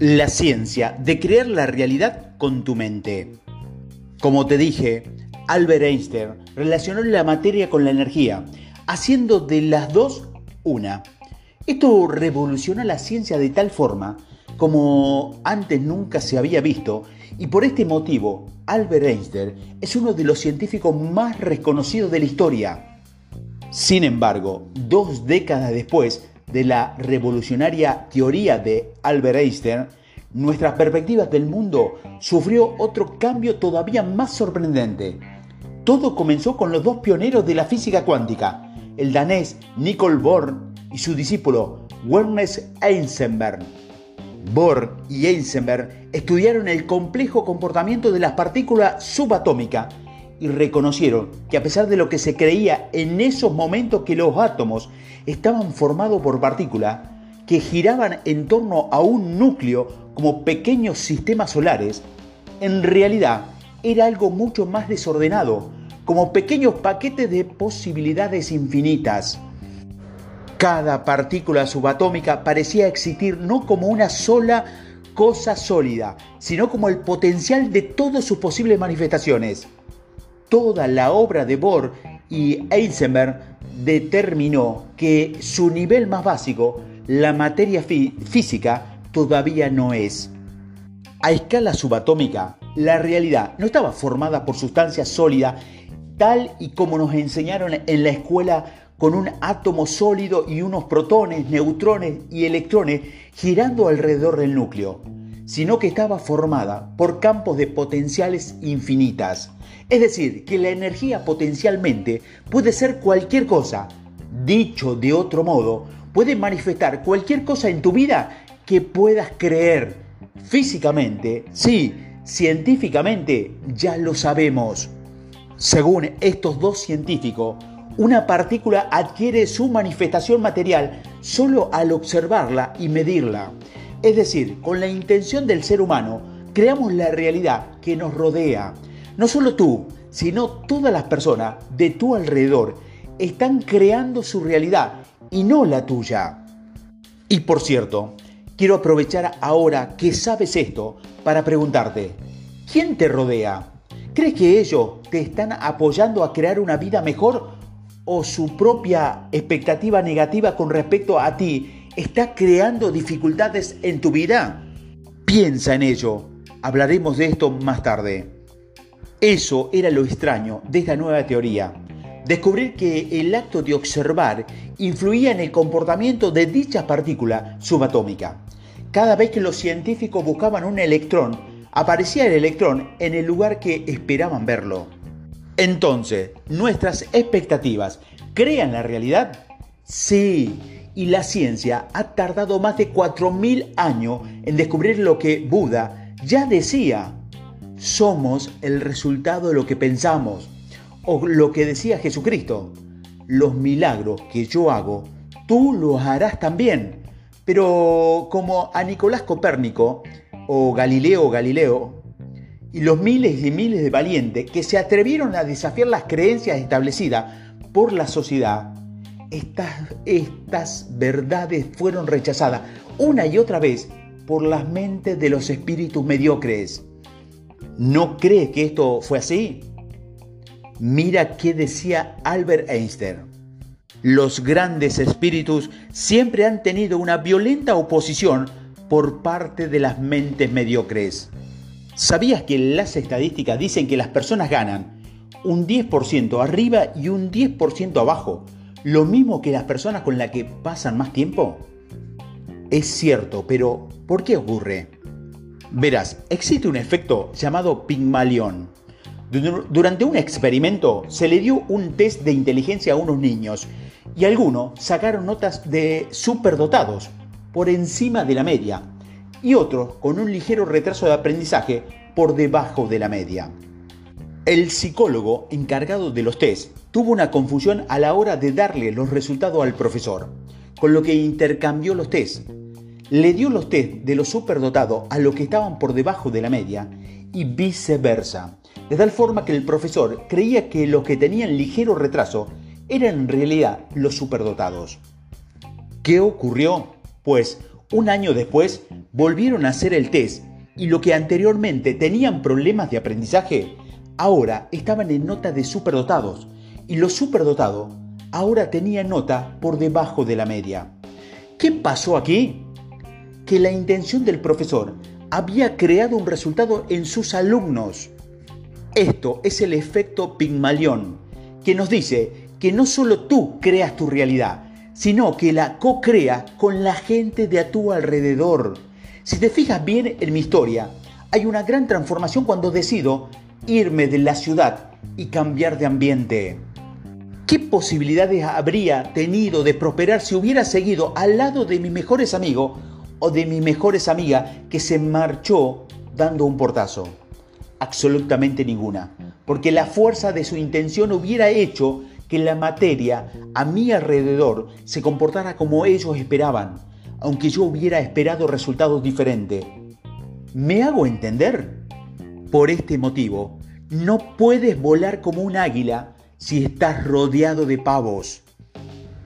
La ciencia de crear la realidad con tu mente. Como te dije, Albert Einstein relacionó la materia con la energía, haciendo de las dos una. Esto revolucionó la ciencia de tal forma como antes nunca se había visto y por este motivo Albert Einstein es uno de los científicos más reconocidos de la historia. Sin embargo, dos décadas después, de la revolucionaria teoría de Albert Einstein, nuestra perspectiva del mundo sufrió otro cambio todavía más sorprendente. Todo comenzó con los dos pioneros de la física cuántica, el danés Nicole Bohr y su discípulo Werner Heisenberg. Bohr y Heisenberg estudiaron el complejo comportamiento de las partículas subatómicas y reconocieron que a pesar de lo que se creía en esos momentos que los átomos estaban formados por partículas que giraban en torno a un núcleo como pequeños sistemas solares, en realidad era algo mucho más desordenado, como pequeños paquetes de posibilidades infinitas. Cada partícula subatómica parecía existir no como una sola cosa sólida, sino como el potencial de todas sus posibles manifestaciones toda la obra de Bohr y Heisenberg determinó que su nivel más básico, la materia física, todavía no es. A escala subatómica, la realidad no estaba formada por sustancias sólidas tal y como nos enseñaron en la escuela con un átomo sólido y unos protones, neutrones y electrones girando alrededor del núcleo, sino que estaba formada por campos de potenciales infinitas. Es decir, que la energía potencialmente puede ser cualquier cosa. Dicho de otro modo, puede manifestar cualquier cosa en tu vida que puedas creer. Físicamente, sí, científicamente, ya lo sabemos. Según estos dos científicos, una partícula adquiere su manifestación material solo al observarla y medirla. Es decir, con la intención del ser humano, creamos la realidad que nos rodea. No solo tú, sino todas las personas de tu alrededor están creando su realidad y no la tuya. Y por cierto, quiero aprovechar ahora que sabes esto para preguntarte, ¿quién te rodea? ¿Crees que ellos te están apoyando a crear una vida mejor o su propia expectativa negativa con respecto a ti está creando dificultades en tu vida? Piensa en ello. Hablaremos de esto más tarde. Eso era lo extraño de esta nueva teoría. Descubrir que el acto de observar influía en el comportamiento de dicha partícula subatómica. Cada vez que los científicos buscaban un electrón, aparecía el electrón en el lugar que esperaban verlo. Entonces, ¿nuestras expectativas crean la realidad? Sí, y la ciencia ha tardado más de 4.000 años en descubrir lo que Buda ya decía somos el resultado de lo que pensamos. O lo que decía Jesucristo, los milagros que yo hago, tú los harás también. Pero como a Nicolás Copérnico, o Galileo Galileo, y los miles y miles de valientes que se atrevieron a desafiar las creencias establecidas por la sociedad, estas, estas verdades fueron rechazadas una y otra vez por las mentes de los espíritus mediocres. ¿No cree que esto fue así? Mira qué decía Albert Einstein. Los grandes espíritus siempre han tenido una violenta oposición por parte de las mentes mediocres. ¿Sabías que las estadísticas dicen que las personas ganan un 10% arriba y un 10% abajo, lo mismo que las personas con las que pasan más tiempo? Es cierto, pero ¿por qué ocurre? Verás, existe un efecto llamado Pygmalion. Durante un experimento se le dio un test de inteligencia a unos niños y algunos sacaron notas de superdotados, por encima de la media, y otros con un ligero retraso de aprendizaje por debajo de la media. El psicólogo encargado de los test tuvo una confusión a la hora de darle los resultados al profesor, con lo que intercambió los test le dio los test de los superdotados a los que estaban por debajo de la media y viceversa, de tal forma que el profesor creía que los que tenían ligero retraso eran en realidad los superdotados. ¿Qué ocurrió? Pues Un año después volvieron a hacer el test y lo que anteriormente tenían problemas de aprendizaje, ahora estaban en nota de superdotados y los superdotados ahora tenían nota por debajo de la media. ¿Qué pasó aquí? Que la intención del profesor había creado un resultado en sus alumnos. Esto es el efecto Pigmalión, que nos dice que no solo tú creas tu realidad, sino que la co-crea con la gente de a tu alrededor. Si te fijas bien en mi historia, hay una gran transformación cuando decido irme de la ciudad y cambiar de ambiente. ¿Qué posibilidades habría tenido de prosperar si hubiera seguido al lado de mis mejores amigos o de mis mejores amigas que se marchó dando un portazo? Absolutamente ninguna, porque la fuerza de su intención hubiera hecho que la materia a mi alrededor se comportara como ellos esperaban, aunque yo hubiera esperado resultados diferentes. ¿Me hago entender? Por este motivo, no puedes volar como un águila si estás rodeado de pavos.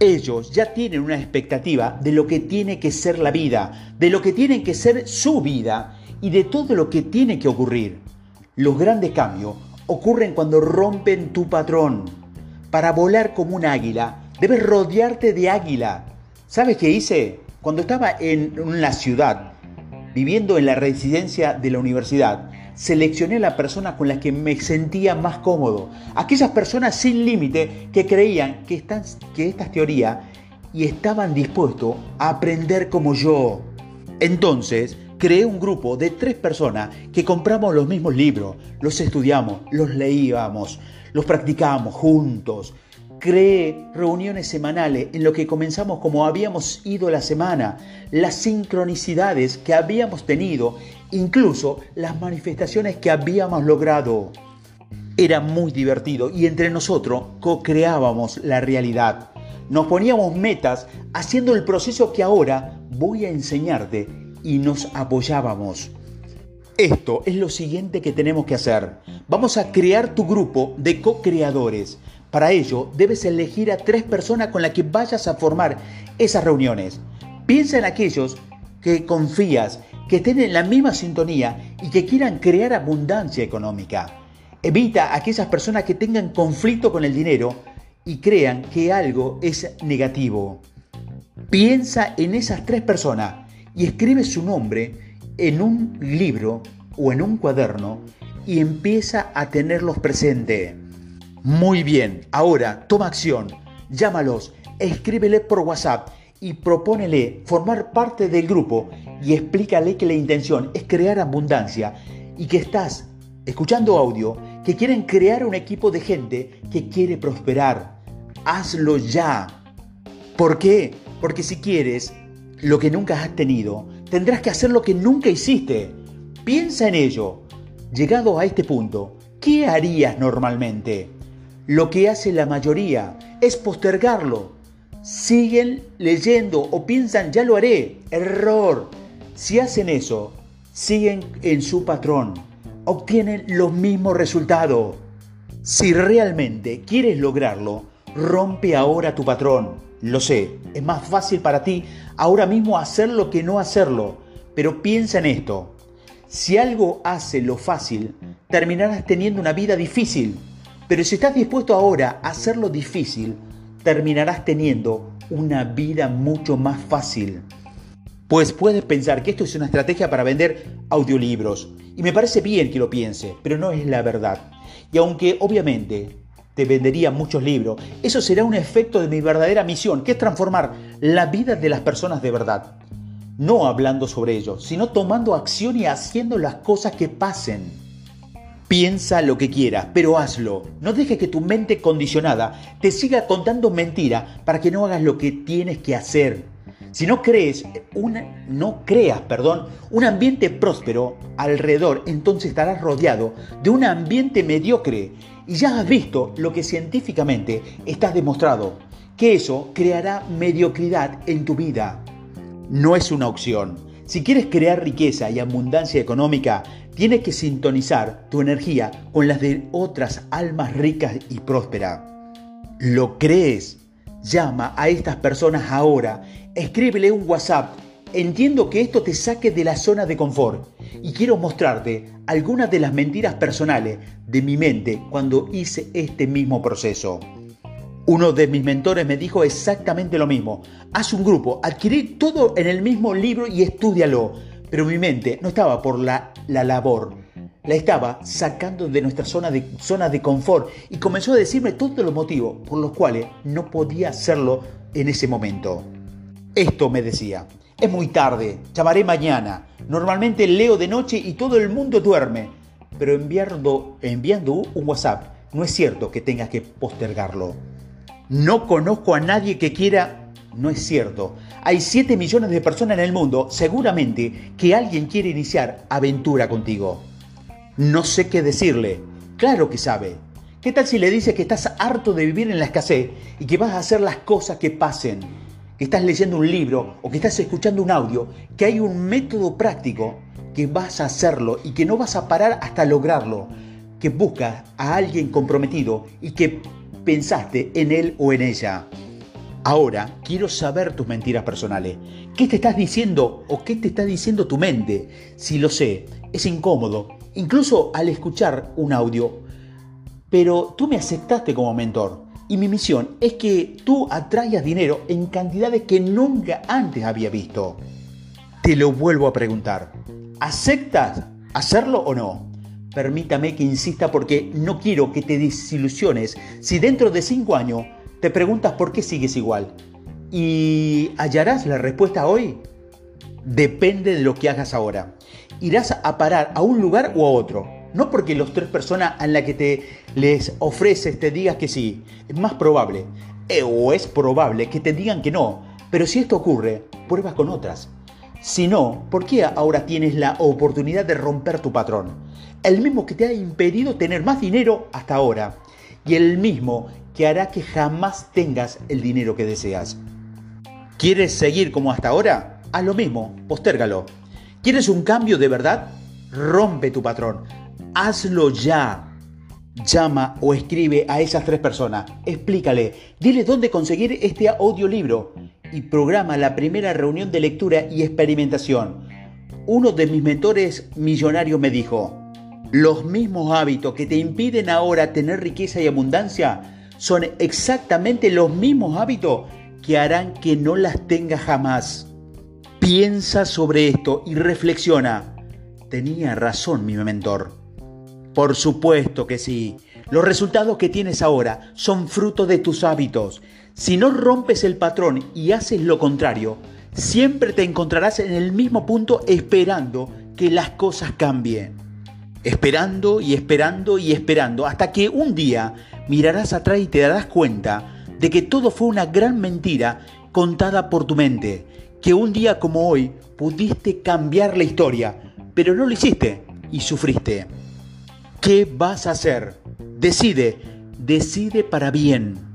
Ellos ya tienen una expectativa de lo que tiene que ser la vida, de lo que tiene que ser su vida y de todo lo que tiene que ocurrir. Los grandes cambios ocurren cuando rompen tu patrón para volar como un águila, debes rodearte de águila. ¿Sabes qué hice? Cuando estaba en una ciudad, viviendo en la residencia de la universidad, seleccioné la persona con la que me sentía más cómodo. Aquellas personas sin límite que creían que estas, que estas teorías y estaban dispuestos a aprender como yo. Entonces, creé un grupo de tres personas que compramos los mismos libros, los estudiamos, los leíamos, los practicábamos juntos. Creé reuniones semanales en lo que comenzamos como habíamos ido la semana, las sincronicidades que habíamos tenido, incluso las manifestaciones que habíamos logrado. Era muy divertido y entre nosotros co-creábamos la realidad. Nos poníamos metas haciendo el proceso que ahora voy a enseñarte y nos apoyábamos. Esto es lo siguiente que tenemos que hacer. Vamos a crear tu grupo de co-creadores. Para ello, debes elegir a tres personas con las que vayas a formar esas reuniones. Piensa en aquellos que confías, que estén en la misma sintonía y que quieran crear abundancia económica. Evita a aquellas personas que tengan conflicto con el dinero y crean que algo es negativo. Piensa en esas tres personas y escribe su nombre en un libro o en un cuaderno y empieza a tenerlos presente. Muy bien, ahora toma acción, llámalos, escríbele por WhatsApp y propónele formar parte del grupo y explícale que la intención es crear abundancia y que estás escuchando audio que quieren crear un equipo de gente que quiere prosperar. Hazlo ya. ¿Por qué? Porque si quieres lo que nunca has tenido, tendrás que hacer lo que nunca hiciste. Piensa en ello. Llegado a este punto, ¿qué harías normalmente? Lo que hace la mayoría es postergarlo. Siguen leyendo o piensan, ya lo haré. Error. Si hacen eso, siguen en su patrón. Obtienen los mismos resultados. Si realmente quieres lograrlo, rompe ahora tu patrón. Lo sé, es más fácil para ti ahora mismo hacerlo que no hacerlo, pero piensa en esto. Si algo hace lo fácil, terminarás teniendo una vida difícil, pero si estás dispuesto ahora a hacerlo difícil, terminarás teniendo una vida mucho más fácil. Pues puedes pensar que esto es una estrategia para vender audiolibros, y me parece bien que lo piense, pero no es la verdad. Y aunque obviamente te vendería muchos libros. Eso será un efecto de mi verdadera misión, que es transformar la vida de las personas de verdad. No hablando sobre ello, sino tomando acción y haciendo las cosas que pasen. Piensa lo que quieras, pero hazlo. No dejes que tu mente condicionada te siga contando mentiras para que no hagas lo que tienes que hacer. Si no crees, una, no creas, perdón, un ambiente próspero alrededor, entonces estarás rodeado de un ambiente mediocre y ya has visto lo que científicamente está demostrado, que eso creará mediocridad en tu vida. No es una opción. Si quieres crear riqueza y abundancia económica, tienes que sintonizar tu energía con las de otras almas ricas y prósperas. ¿Lo crees? Llama a estas personas ahora, escríbele un WhatsApp entiendo que esto te saque de la zona de confort y quiero mostrarte algunas de las mentiras personales de mi mente cuando hice este mismo proceso. Uno de mis mentores me dijo exactamente lo mismo. Haz un grupo, adquirí todo en el mismo libro y estudialo. Pero mi mente no estaba por la, la labor, la estaba sacando de nuestra zona de, zona de confort y comenzó a decirme todos los motivos por los cuales no podía hacerlo en ese momento. Esto me decía, es muy tarde, llamaré mañana. Normalmente leo de noche y todo el mundo duerme. Pero enviando, enviando un WhatsApp, no es cierto que tengas que postergarlo. No conozco a nadie que quiera... No es cierto. Hay 7 millones de personas en el mundo, seguramente que alguien quiere iniciar aventura contigo. No sé qué decirle. Claro que sabe. ¿Qué tal si le dices que estás harto de vivir en la escasez y que vas a hacer las cosas que pasen? Que estás leyendo un libro o que estás escuchando un audio, que hay un método práctico que vas a hacerlo y que no vas a parar hasta lograrlo, que buscas a alguien comprometido y que pensaste en él o en ella. Ahora quiero saber tus mentiras personales. ¿Qué te estás diciendo o qué te está diciendo tu mente? Si lo sé, es incómodo, incluso al escuchar un audio. Pero tú me aceptaste como mentor y mi misión es que tú atraigas dinero en cantidades que nunca antes había visto. Te lo vuelvo a preguntar. ¿Aceptas hacerlo o no? Permítame que insista porque no quiero que te desilusiones si dentro de cinco años te preguntas por qué sigues igual. ¿Y hallarás la respuesta hoy? Depende de lo que hagas ahora. Irás a parar a un lugar o a otro. No porque las tres personas a las que te les ofreces te digas que sí. Es más probable. Eh, o es probable que te digan que no. Pero si esto ocurre, pruebas con otras. Si no, ¿por qué ahora tienes la oportunidad de romper tu patrón? el mismo que te ha impedido tener más dinero hasta ahora y el mismo que hará que jamás tengas el dinero que deseas. ¿Quieres seguir como hasta ahora? Haz lo mismo, postérgalo. ¿Quieres un cambio de verdad? Rompe tu patrón. Hazlo ya. Llama o escribe a esas tres personas. Explícale. Dile dónde conseguir este audiolibro. Y programa la primera reunión de lectura y experimentación. Uno de mis mentores millonarios me dijo, los mismos hábitos que te impiden ahora tener riqueza y abundancia son exactamente los mismos hábitos que harán que no las tengas jamás. Piensa sobre esto y reflexiona. Tenía razón mi mentor. Por supuesto que sí. Los resultados que tienes ahora son fruto de tus hábitos. Si no rompes el patrón y haces lo contrario, siempre te encontrarás en el mismo punto esperando que las cosas cambien esperando y esperando y esperando, hasta que un día mirarás atrás y te darás cuenta de que todo fue una gran mentira contada por tu mente, que un día como hoy pudiste cambiar la historia, pero no lo hiciste y sufriste. ¿Qué vas a hacer? Decide, decide para bien.